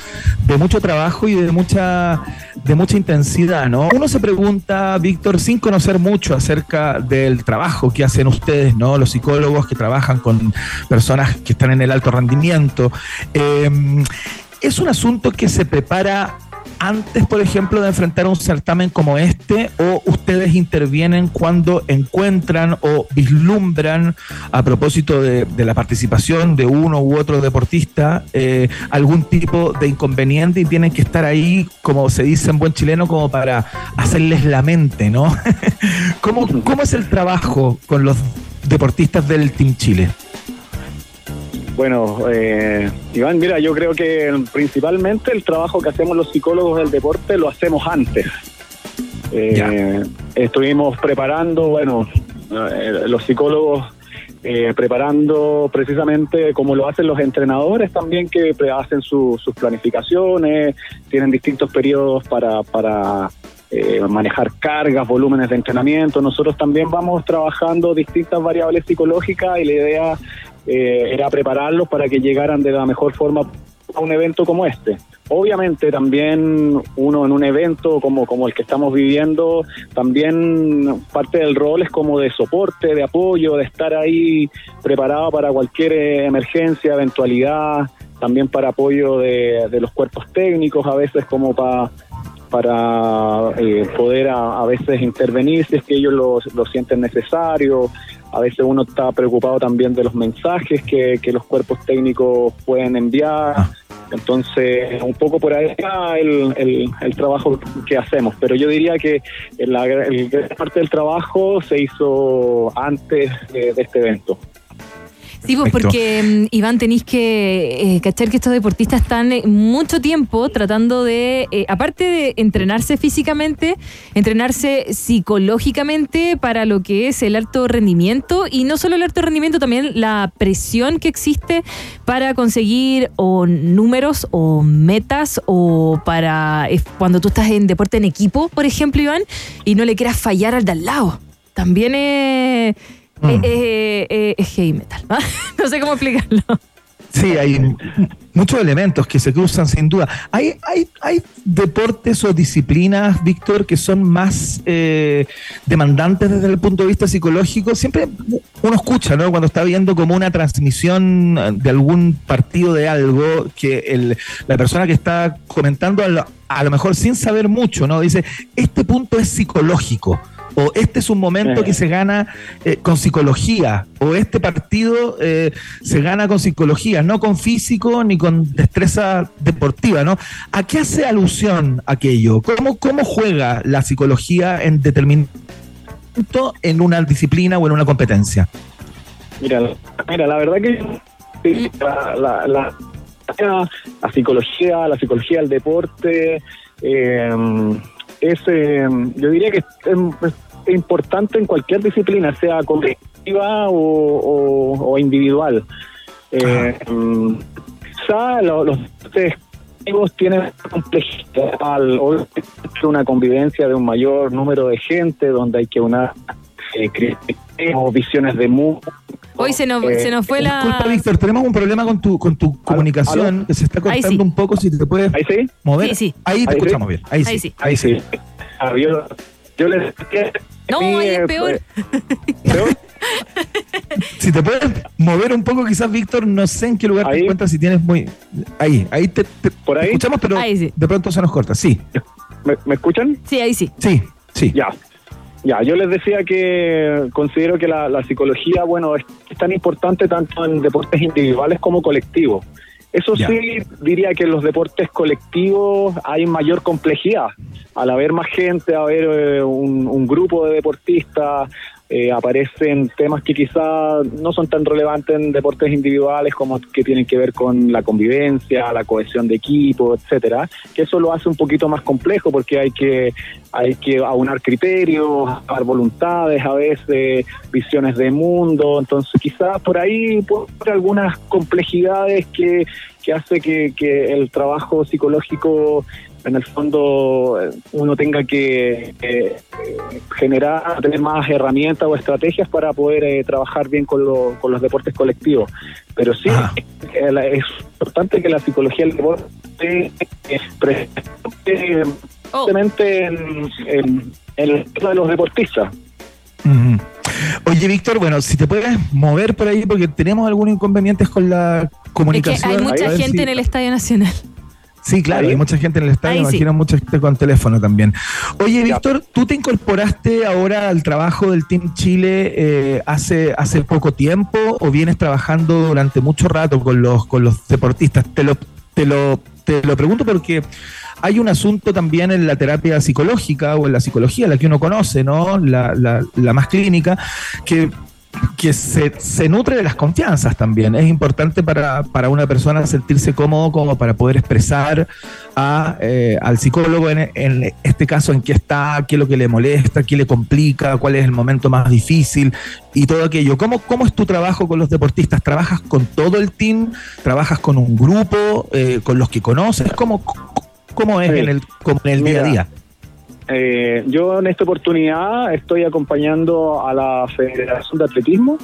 de mucho trabajo y de mucha, de mucha intensidad, ¿no? Uno se pregunta, Víctor, sin conocer mucho acerca del trabajo que hacen ustedes, ¿no? Los psicólogos que trabajan con personas que están en el alto rendimiento. Eh, ¿Es un asunto que se prepara antes, por ejemplo, de enfrentar un certamen como este o ustedes intervienen cuando encuentran o vislumbran, a propósito de, la participación de uno u otro deportista, eh, algún tipo de inconveniente y tienen que estar ahí, como se dice en buen chileno, como para hacerles la mente, ¿no? ¿Cómo, ¿Cómo es el trabajo con los deportistas del Team Chile? Bueno, eh, Iván, mira, yo creo que principalmente el trabajo que hacemos los psicólogos del deporte lo hacemos antes. Eh, estuvimos preparando, bueno, eh, los psicólogos eh, preparando precisamente como lo hacen los entrenadores también que hacen su- sus planificaciones, tienen distintos periodos para, para eh, manejar cargas, volúmenes de entrenamiento. Nosotros también vamos trabajando distintas variables psicológicas y la idea eh, era prepararlos para que llegaran de la mejor forma a un evento como este. Obviamente también uno en un evento como, como el que estamos viviendo, también parte del rol es como de soporte, de apoyo, de estar ahí preparado para cualquier emergencia, eventualidad, también para apoyo de, de los cuerpos técnicos, a veces como para para eh, poder a, a veces intervenir si es que ellos lo, lo sienten necesario. A veces uno está preocupado también de los mensajes que, que los cuerpos técnicos pueden enviar. Entonces, un poco por ahí va el, el, el trabajo que hacemos. Pero yo diría que la gran parte del trabajo se hizo antes de, de este evento. Sí, pues Perfecto. porque mm, Iván tenéis que eh, cachar que estos deportistas están eh, mucho tiempo tratando de, eh, aparte de entrenarse físicamente, entrenarse psicológicamente para lo que es el alto rendimiento y no solo el alto rendimiento, también la presión que existe para conseguir o números o metas o para cuando tú estás en deporte en equipo, por ejemplo, Iván, y no le quieras fallar al de al lado. También es... Mm. Eh, eh, eh, es heavy metal. no sé cómo explicarlo. Sí, hay muchos elementos que se cruzan sin duda. Hay, hay, hay deportes o disciplinas, Víctor, que son más eh, demandantes desde el punto de vista psicológico. Siempre uno escucha, ¿no? Cuando está viendo como una transmisión de algún partido de algo, que el- la persona que está comentando, a lo, a lo mejor sin saber mucho, ¿no? Dice, este punto es psicológico. O este es un momento que se gana eh, con psicología. O este partido eh, se gana con psicología, no con físico ni con destreza deportiva, ¿no? ¿A qué hace alusión aquello? ¿Cómo, cómo juega la psicología en determinado en una disciplina o en una competencia? Mira, mira, la verdad que la, la, la, la psicología, la psicología del deporte, eh, es, eh, yo diría que es, importante en cualquier disciplina, sea colectiva o, o- o individual. Eh, quizá lo- los colectivos tienen complejidad, obviamente una convivencia de un mayor número de gente, donde hay que unar eh, visiones de mundo. Hoy se nos, Eh, se nos fue la. Disculpa, Víctor, tenemos un problema con tu, con tu comunicación que se está cortando sí. un poco. Si te puedes ¿Ahí sí? mover. Sí, sí. Ahí te Ahí sí. escuchamos bien. Ahí, Ahí sí. sí. Ahí sí. Yo, yo les No, sí, ahí es eh, peor. peor. Si te puedes mover un poco, quizás, Víctor, no sé en qué lugar te encuentras, si tienes muy... Ahí, ahí te, te- ¿Por te ahí? escuchamos, pero Ahí sí. de pronto se nos corta. Sí, ¿Me, me escuchan? Sí, ahí sí. sí, sí. Ya. Ya, yo les decía que considero que la, la psicología, bueno, es, es tan importante tanto en deportes individuales como colectivos. Eso Ya. sí, diría que en los deportes colectivos hay mayor complejidad. Al haber más gente, haber eh, un, un grupo de deportistas, eh, aparecen temas que quizá no son tan relevantes en deportes individuales como que tienen que ver con la convivencia, la cohesión de equipo, etcétera, que eso lo hace un poquito más complejo porque hay que hay que aunar criterios, dar voluntades, a veces visiones de mundo, entonces quizás por ahí puede haber algunas complejidades que, que hace que, que el trabajo psicológico en el fondo eh, uno tenga que eh, generar, tener más herramientas o estrategias para poder eh, trabajar bien con, lo- con los deportes colectivos. Pero sí, eh, la- es importante que la psicología del deporte eh, presente eh, Oh. en, en- en el tema de los deportistas. Oye, Víctor, bueno, si te puedes mover por ahí, porque tenemos algunos inconvenientes con la Es que comunicación. hay mucha gente si- en el Estadio Nacional. Sí, claro, hay mucha gente en el estadio, Ahí sí. imagino mucha gente con teléfono también. Oye. Víctor, tú te incorporaste ahora al trabajo del Team Chile eh, hace, hace poco tiempo o vienes trabajando durante mucho rato con los, con los deportistas. Te lo, te lo, te lo pregunto porque hay un asunto también en la terapia psicológica o en la psicología, la que uno conoce, ¿no? La, la, la más clínica, que que se, se nutre de las confianzas también. Es importante para, para una persona sentirse cómodo como para poder expresar a, eh, al psicólogo en, en este caso en qué está, qué es lo que le molesta, qué le complica, cuál es el momento más difícil y todo aquello. ¿Cómo, cómo es tu trabajo con los deportistas? ¿Trabajas con todo el team? ¿Trabajas con un grupo? eh, ¿Con los que conoces? ¿Cómo, cómo es Sí. en el, como en el día a día? Eh, yo en esta oportunidad estoy acompañando a la Federación de Atletismo.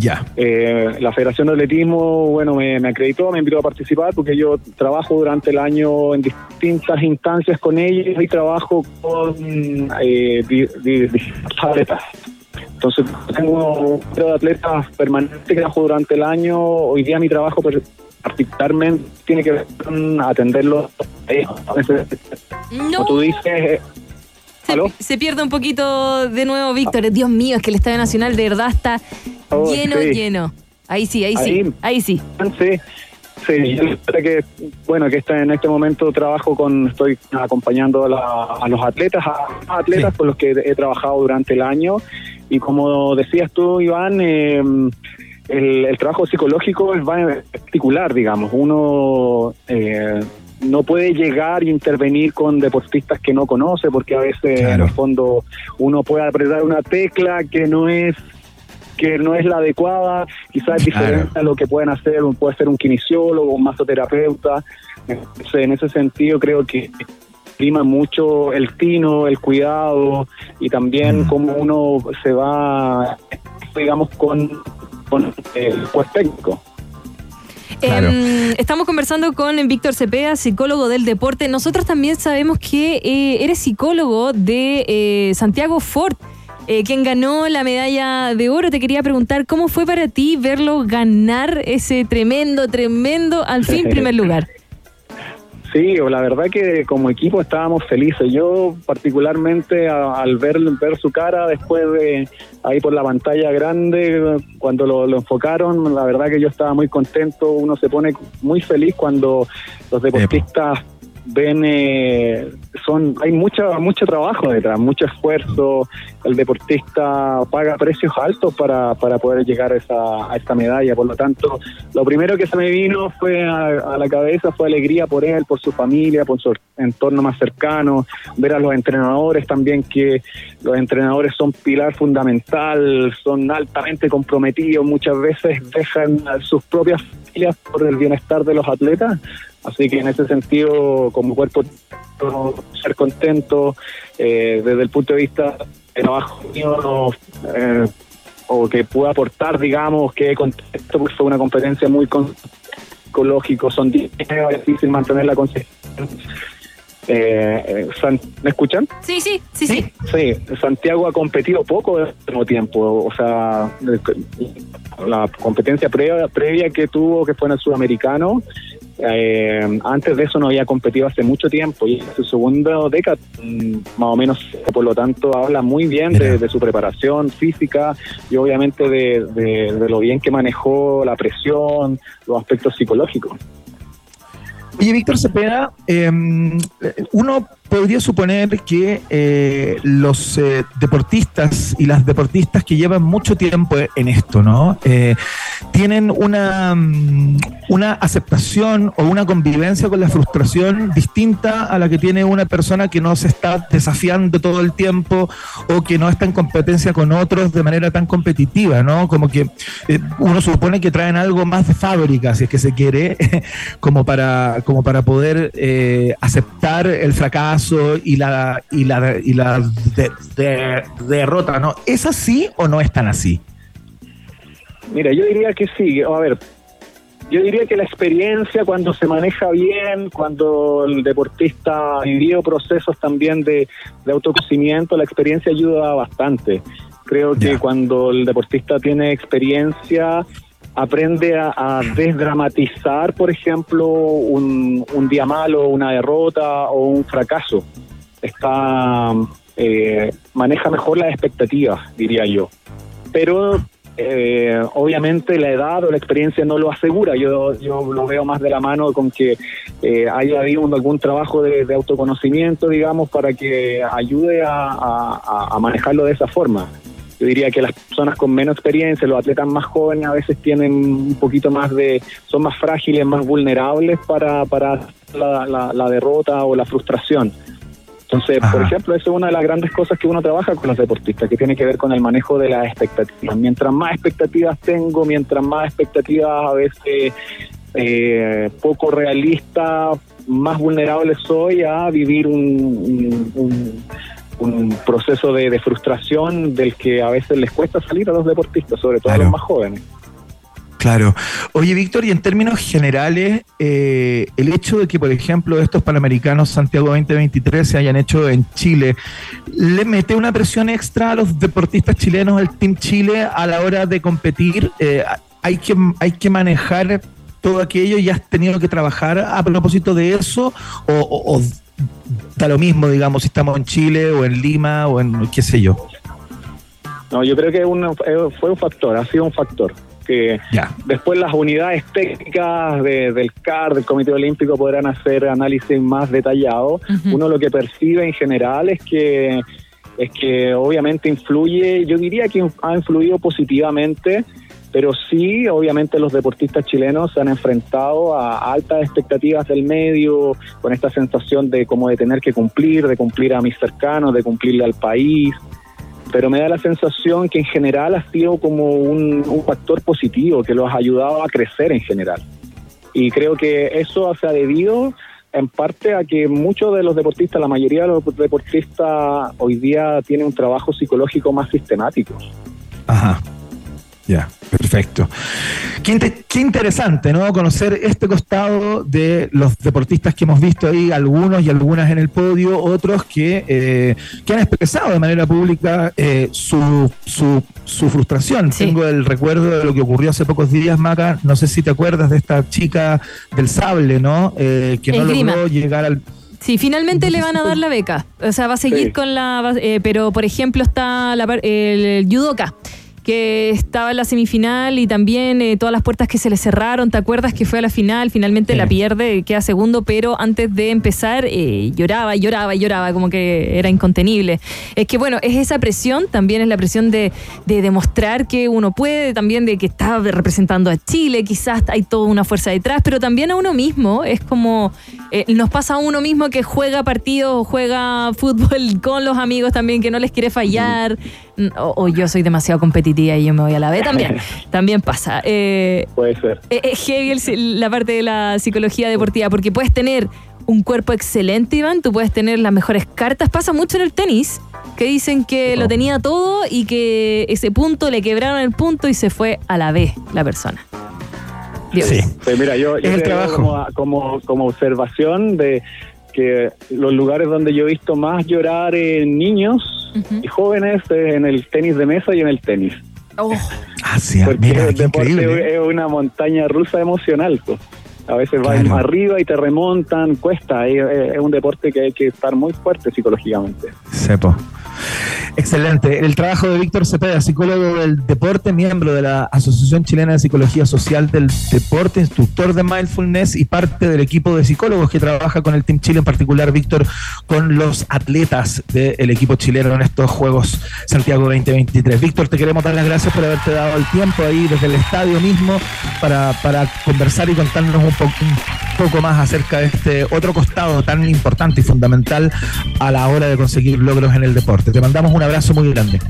Ya. Eh, la Federación de Atletismo, bueno, me, me acreditó, me invitó a participar porque yo trabajo durante el año en distintas instancias con ellos y trabajo con eh, di- atletas. Entonces, tengo un grupo de atletas permanente que trabajo durante el año. Hoy día mi trabajo per- particularmente tiene que ver con atenderlos. a ellos. No. Como tú dices, eh, Se, pierde un poquito de nuevo, Víctor. Dios mío, es que el Estadio Nacional de verdad está Oh, lleno, sí. lleno. Ahí sí, ahí, sí, Ahí. sí. Sí, sí, yo creo que, bueno, que está en este momento trabajo con, estoy acompañando a, la- a los atletas, a, a atletas con los que he trabajado durante el año. Y como decías tú, Iván, eh, el, el trabajo psicológico es particular, digamos. Uno eh, no puede llegar e intervenir con deportistas que no conoce, porque a veces, en el fondo, uno puede apretar una tecla que no es que no es la adecuada, quizás es diferente a lo que pueden hacer, puede ser un kinesiólogo, un masoterapeuta. Entonces, en ese sentido creo que prima mucho el tino, el cuidado y también cómo uno se va, digamos, con, con el cuerpo técnico. Em, estamos conversando con Víctor Cepeda, psicólogo del deporte. Nosotros también sabemos que eh, eres psicólogo de eh, Santiago Ford, eh, quien ganó la medalla de oro. Te quería preguntar cómo fue para ti verlo ganar ese tremendo, tremendo, al fin primer lugar. Sí, o la verdad que como equipo estábamos felices. Yo particularmente a- al ver, ver su cara después de ahí por la pantalla grande, cuando lo, lo enfocaron, la verdad que yo estaba muy contento. Uno se pone muy feliz cuando los deportistas ven, eh, son, hay mucho, mucho trabajo detrás, mucho esfuerzo. El deportista paga precios altos para, para poder llegar a esa, a esta medalla. Por lo tanto, lo primero que se me vino fue a, a la cabeza fue alegría por él, por su familia, por su entorno más cercano, ver a los entrenadores también que los entrenadores son pilar fundamental, son altamente comprometidos, muchas veces dejan sus propias por el bienestar de los atletas. Así que en ese sentido, como cuerpo, ser contento eh, desde el punto de vista de trabajo mío, eh, o que pueda aportar, digamos, que contento, porque fue una competencia muy con- psicológico, son días es difícil mantener la consistencia. Eh, eh, San- ¿Me escuchan? Sí, sí, sí, sí. Sí, Santiago ha competido poco al mismo tiempo. O sea, la competencia previa, previa que tuvo, que fue en el sudamericano, eh, antes de eso no había competido hace mucho tiempo y es su segunda década, mm, más o menos. Por lo tanto, habla muy bien de, de su preparación física y obviamente de, de- de lo bien que manejó la presión, los aspectos psicológicos. Oye, Víctor Cepeda, eh, uno podría suponer que eh, los eh, deportistas y las deportistas que llevan mucho tiempo en esto, ¿no? Eh, tienen una, mm, una aceptación o una convivencia con la frustración distinta a la que tiene una persona que no se está desafiando todo el tiempo o que no está en competencia con otros de manera tan competitiva, ¿no? Como que uno supone que traen algo más de fábrica, si es que se quiere, como para, como para poder aceptar el fracaso y la, y la, y la de- de- derrota, ¿no? ¿Es así o no es tan así? Mira, yo diría que sí. A ver, yo diría que la experiencia cuando se maneja bien, cuando el deportista ha vivido procesos también de, de autoconocimiento, la experiencia ayuda bastante. Creo que cuando el deportista tiene experiencia, aprende a, desdramatizar, por ejemplo, un, día malo, una derrota o un fracaso. Está eh, maneja mejor las expectativas, diría yo. Pero eh, obviamente la edad o la experiencia no lo asegura. Yo, yo lo veo más de la mano con que eh, haya habido algún trabajo de, autoconocimiento, digamos, para que ayude a manejarlo de esa forma. Yo diría que las personas con menos experiencia, los atletas más jóvenes, a veces tienen un poquito más de, son más frágiles, más vulnerables para, para la, la- la derrota o la frustración. Entonces, por ejemplo, eso es una de las grandes cosas que uno trabaja con los deportistas, que tiene que ver con el manejo de las expectativas. Mientras más expectativas tengo, mientras más expectativas a veces eh, poco realistas, más vulnerable soy a vivir un, un- un- un proceso de, de frustración del que a veces les cuesta salir a los deportistas, sobre todo a los más jóvenes. Claro. Oye, Víctor, y en términos generales, eh, el hecho de que, por ejemplo, estos Panamericanos Santiago 2023 se hayan hecho en Chile, ¿le mete una presión extra a los deportistas chilenos, al Team Chile, a la hora de competir? Eh, ¿hay, que, ¿Hay que manejar todo aquello y has tenido que trabajar a propósito de eso? ¿O, o- o da lo mismo, digamos, si estamos en Chile o en Lima o en qué sé yo? No, yo creo que una- eh, fue un factor, ha sido un factor. Que después las unidades técnicas de- del CAR, del Comité Olímpico, podrán hacer análisis más detallados. Uno lo que percibe en general es que es que obviamente influye, yo diría que ha influido positivamente, pero sí, obviamente los deportistas chilenos se han enfrentado a altas expectativas del medio, con esta sensación de como de tener que cumplir, de cumplir a mis cercanos, de cumplirle al país pero me da la sensación que en general ha sido como un, un factor positivo que los ha ayudado a crecer en general. Y creo que eso se ha debido en parte a que muchos de los deportistas, la mayoría de los deportistas hoy día tienen un trabajo psicológico más sistemático. Ajá. Ya, perfecto. Qué, inte- qué interesante, ¿no? Conocer este costado de los deportistas que hemos visto ahí, algunos y algunas en el podio, otros que, eh, que han expresado de manera pública eh, su, su, su frustración. Tengo el recuerdo de lo que ocurrió hace pocos días, Maca. No sé si te acuerdas de esta chica del sable, ¿no? Eh, que no Esgrima. logró llegar al. Sí, finalmente le van a dar la beca. O sea, va a seguir Sí. con la. eh, pero, por ejemplo, está la par- el, judoka, que estaba en la semifinal y también eh, todas las puertas que se le cerraron. ¿Te acuerdas que fue a la final? Finalmente Sí. la pierde, queda segundo, pero antes de empezar eh, lloraba, lloraba, lloraba, como que era incontenible. Es que bueno, es esa presión, también es la presión de, de demostrar que uno puede, también de que está representando a Chile, quizás hay toda una fuerza detrás, pero también a uno mismo. Es como eh, nos pasa a uno mismo que juega partidos, juega fútbol con los amigos también, que no les quiere fallar. O, o yo soy demasiado competitiva y yo me voy a la B también. También pasa. Eh, Puede ser. eh, Es heavy el- la parte de la psicología deportiva, porque puedes tener un cuerpo excelente, Iván, tú puedes tener las mejores cartas. Pasa mucho en el tenis, que dicen que lo tenía todo y que ese punto le quebraron el punto y se fue a la B la persona. Dios. Sí. Pues mira, yo, yo Es el trabajo. como, como, como observación de que los lugares donde yo he visto más llorar en niños y jóvenes es en el tenis de mesa y en el tenis. Oh, Ah, sí, Porque mira, el deporte increíble. es una montaña rusa emocional. pues. A veces vas Claro. arriba y te remontan, cuesta. Es, es un deporte que hay que estar muy fuerte psicológicamente. Sepo. Excelente. El trabajo de Víctor Cepeda, psicólogo del deporte, miembro de la Asociación Chilena de Psicología Social del Deporte, instructor de mindfulness y parte del equipo de psicólogos que trabaja con el Team Chile, en particular, Víctor, con los atletas del equipo chileno en estos Juegos Santiago 2023. Víctor, te queremos dar las gracias por haberte dado el tiempo ahí desde el estadio mismo para, para conversar y contarnos un, po- un poco más acerca de este otro costado tan importante y fundamental a la hora de conseguir logros en el deporte. Te mandamos un abrazo muy grande.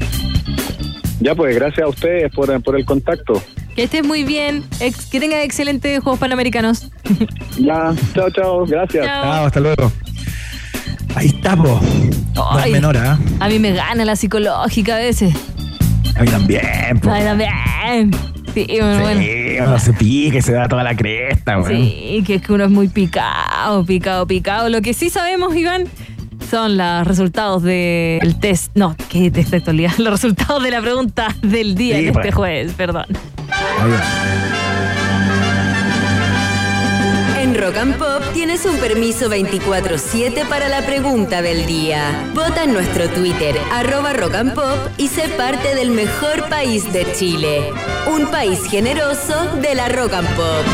Ya pues, gracias a ustedes por, por el contacto. que estés muy bien, ex- que tengas excelentes Juegos Panamericanos. Ya, chao, chao, gracias. Chao. Chao, hasta luego. Ahí estamos. No es Ay. menor, ¿ah? A mí me gana la psicológica a veces. A mí también. po. Ay, también. Sí, bueno, bueno. Uno se y se da toda la cresta, weón. Sí, que es que uno es muy picado, picado, picado. Lo que sí sabemos, Iván, son los resultados del test. No, ¿qué test de actualidad? Los resultados de la pregunta del día Sí, en este jueves, perdón. Rock and Pop tienes un permiso 24-7 para la pregunta del día. Vota en nuestro Twitter, arroba Rock and Pop, y sé parte del mejor país de Chile. Un país generoso de la Rock and Pop.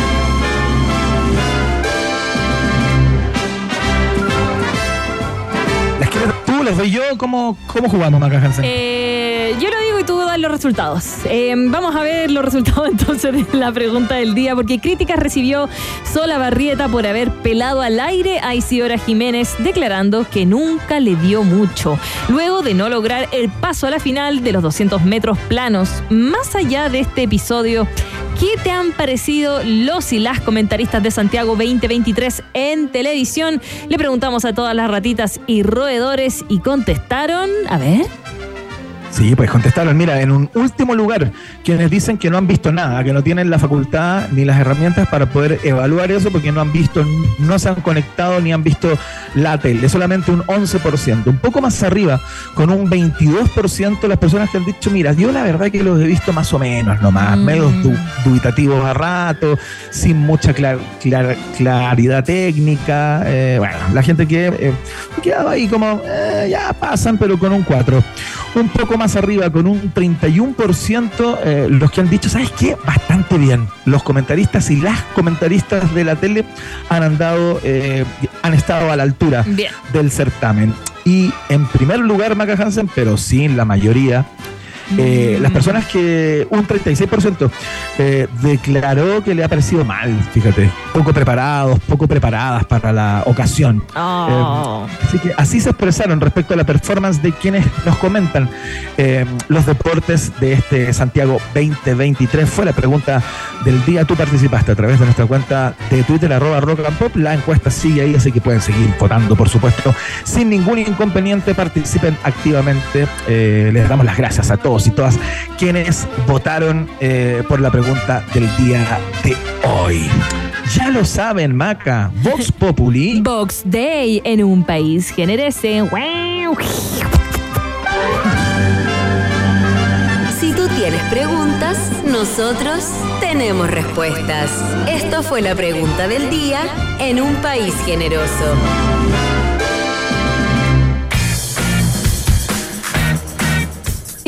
¿Las quieres tú? ¿Les doy yo? ¿Cómo, cómo jugamos, Maca Hansen? Eh, los resultados. Eh, vamos a ver los resultados entonces de la pregunta del día, porque críticas recibió Sola Barrieta por haber pelado al aire a Isidora Jiménez, declarando que nunca le dio mucho, luego de no lograr el paso a la final de los 200 metros planos. Más allá de este episodio, ¿qué te han parecido los y las comentaristas de Santiago 2023 en televisión? Le preguntamos a todas las ratitas y roedores y contestaron, a ver. Sí, pues contestaron. Mira, en un último lugar, quienes dicen que no han visto nada, que no tienen la facultad ni las herramientas para poder evaluar eso porque no han visto, no se han conectado ni han visto la tele. Solamente un 11%. Un poco más arriba, con un 22% las personas que han dicho, mira, yo la verdad que los he visto más o menos nomás, Mm. medios du- dubitativos a rato, sin mucha clar- clar- claridad técnica. eh, bueno, la gente que eh, quedaba ahí como, eh, ya pasan, pero con un 4. Un poco más arriba, con un 31%, eh, los que han dicho, ¿sabes qué? Bastante bien. Los comentaristas y las comentaristas de la tele han andado, eh, han estado a la altura Bien. del certamen. Y en primer lugar, Maca Hansen, pero sin la mayoría, eh, las personas que un 36% eh, declaró que le ha parecido mal, fíjate, poco preparados, poco preparadas para la ocasión. Oh. Eh, así que así se expresaron respecto a la performance de quienes nos comentan eh, los deportes de este Santiago 2023. Fue la pregunta del día. Tú participaste a través de nuestra cuenta de Twitter, arroba rock and pop. La encuesta sigue ahí, así que pueden seguir votando, por supuesto, sin ningún inconveniente. Participen activamente. Les damos las gracias a todos y todas quienes votaron eh, por la pregunta del día de hoy. Ya lo saben, Maca. Vox Populi. Box Day en un país generese. Si tú tienes preguntas, nosotros tenemos respuestas. Esto fue la pregunta del día en un país generoso.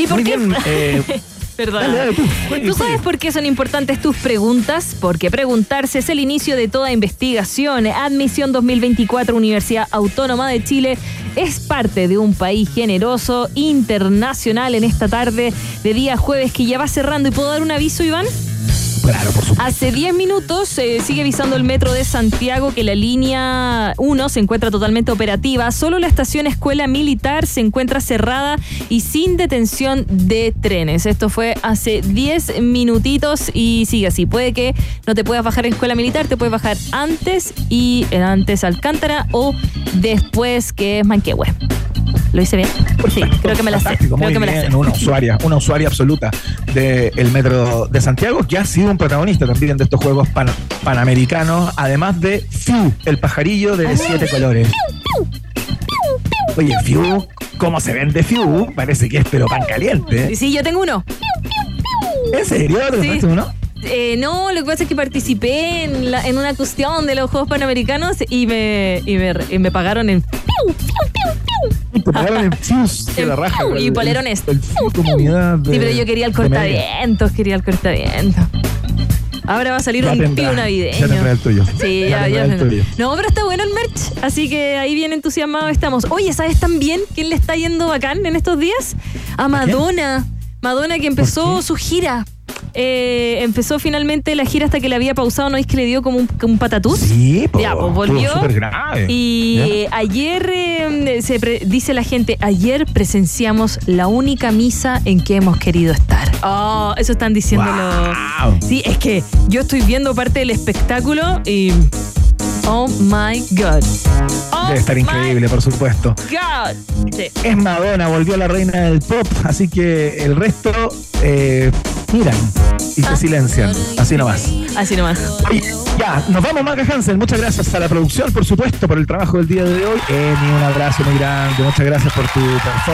¿Y por Muy qué? bien. eh, Perdón. Dale, dale, tú. ¿Tú sabes por qué son importantes tus preguntas? Porque preguntarse es el inicio de toda investigación. Admisión 2024 Universidad Autónoma de Chile es parte de un país generoso, internacional en esta tarde de día jueves que ya va cerrando. ¿Y puedo dar un aviso, Iván? Hace 10 minutos eh, sigue avisando el metro de Santiago que la línea 1 se encuentra totalmente operativa. Solo la estación Escuela Militar se encuentra cerrada y sin detención de trenes. Esto fue hace 10 minutitos y sigue así. Puede que no te puedas bajar en Escuela Militar, te puedes bajar antes y antes Alcántara o después que es Manquehue. ¿Lo hice bien? Sí, creo que me la sé. Creo que me la bien, sé. Una usuaria, una usuaria absoluta del metro de Santiago, que ha sido un protagonista también de estos Juegos pan- Panamericanos, además de Fiu, el pajarillo de siete colores. Oye, Fiu, ¿cómo se vende Fiu? Parece que es pero pan caliente. Sí, yo tengo uno. ¿En serio? ¿Te Sí. uno? Eh, no, lo que pasa es que participé en, la- en una cuestión de los Juegos Panamericanos y me, y me, y me pagaron en... Y te pagaron en Fius, En la raja. Y el- polerones. El Fiu comunidad de- Sí, pero yo quería el de cortavientos, quería el cortavientos. Ahora va a salir Ya un tendrá, ya navideño. tendrá el tuyo. Sí, Ya ya, ya. el tuyo. No, pero está bueno el merch, así que ahí bien entusiasmados estamos. Oye, ¿sabes también quién le está yendo bacán en estos días? A Madonna. Madonna que empezó su gira. Eh, empezó finalmente la gira hasta que le había pausado, ¿no es que le dio como un, patatús? Sí, po, Ya, pues volvió. grave. Y ayer, eh, se pre- dice la gente, ayer presenciamos la única misa en que hemos querido estar. Oh, eso están diciendo Wow. Sí, es que yo estoy viendo parte del espectáculo y... Oh my God. Oh Debe estar increíble, por supuesto. God. Sí. Es Madonna, volvió a la reina del pop, así que el resto eh, miran y Ah. se silencian. Así nomás. Así nomás. Oye, ya, nos vamos, Maca Hansen. Muchas gracias a la producción, por supuesto, por el trabajo del día de hoy. Emi, un abrazo muy grande. Muchas gracias por tu performance.